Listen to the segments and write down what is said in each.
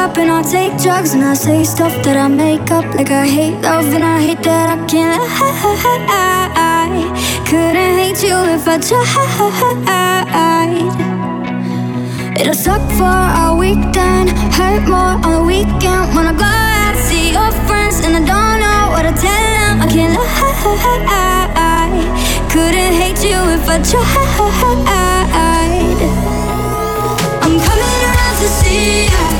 up and I'll take drugs and I say stuff that I make up like I hate love and I hate that I can't. I couldn't hate you if I tried. It'll suck for a week then, hurt more on the weekend. Wanna go out see your friends and I don't know what to tell them. I can't lie. Couldn't hate you if I tried. I'm coming around to see you.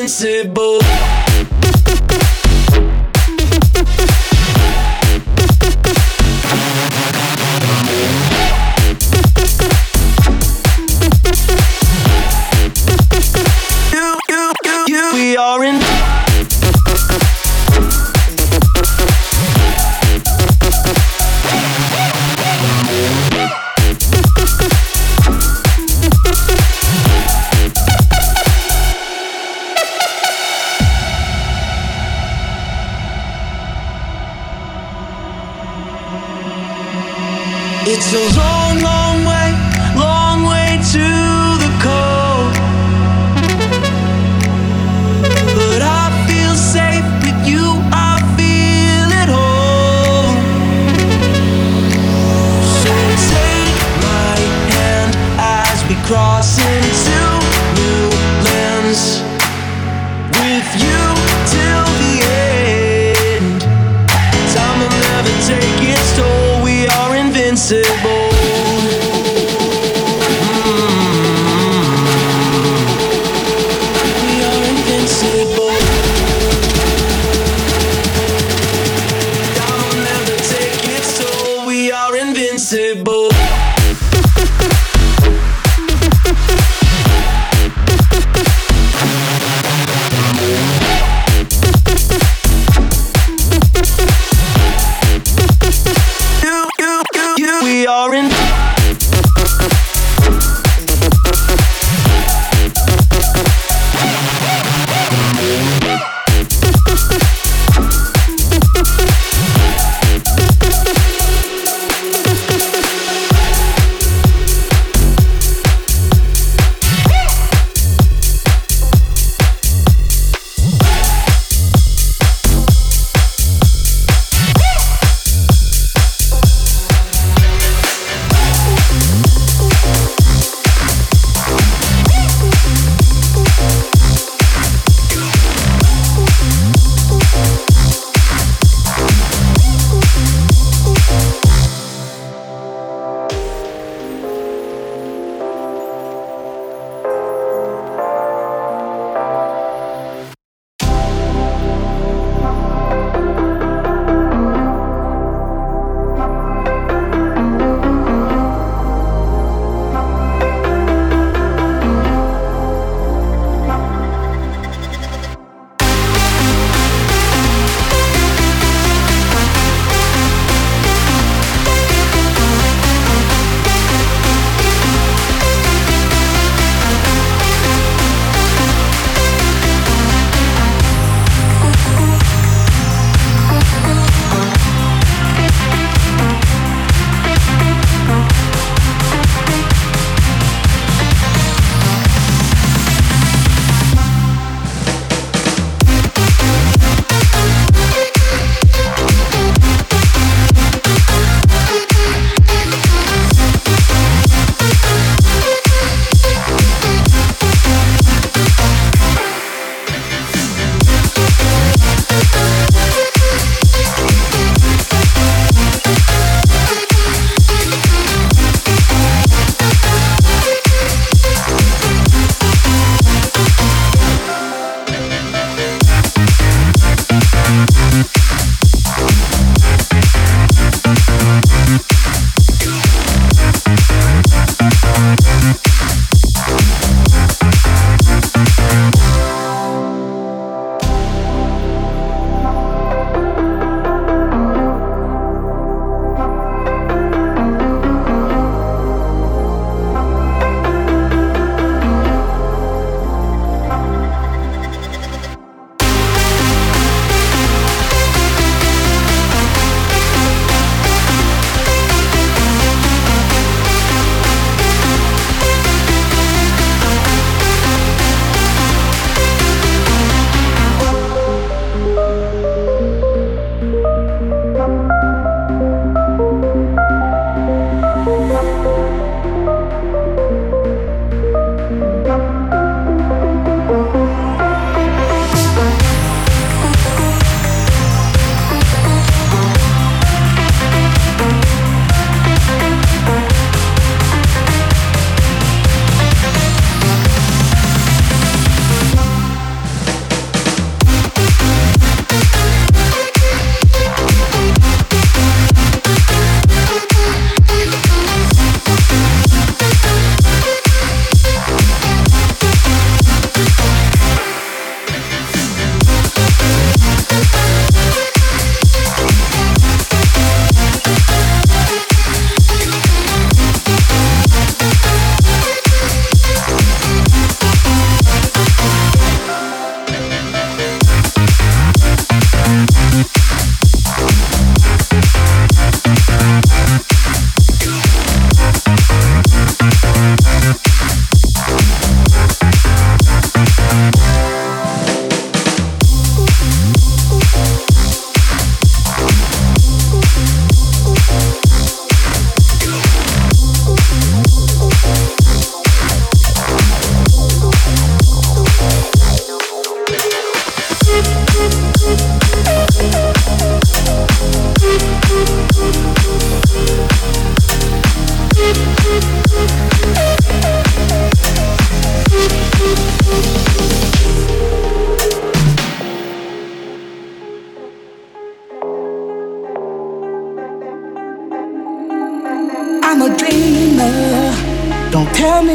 invincible.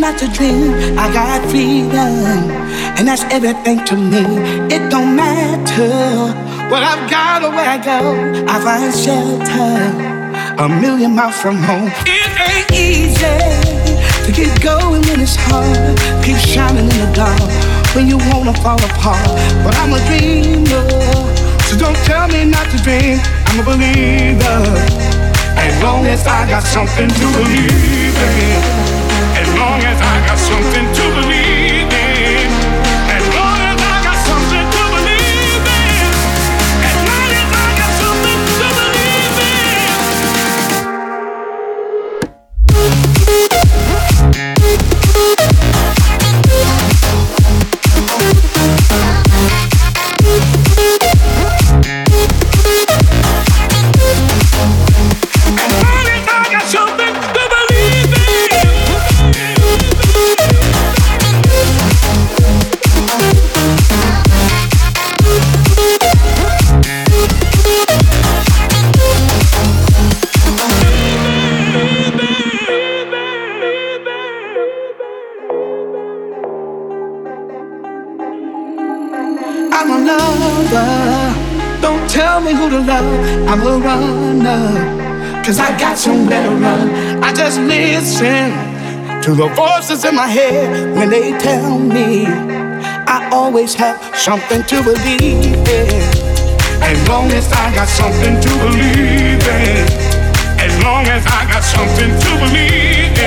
Not to dream. I got freedom, and that's everything to me. It don't matter what I've got or where I go. I find shelter a million miles from home. It ain't easy to keep going when it's hard. Keep shining in the dark when you wanna fall apart. But I'm a dreamer, so don't tell me not to dream. I'm a believer. As long as I got something to believe in long as I got something to believe to the voices in my head when they tell me I always have something to believe in. As long as I got something to believe in. As long as I got something to believe in.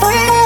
for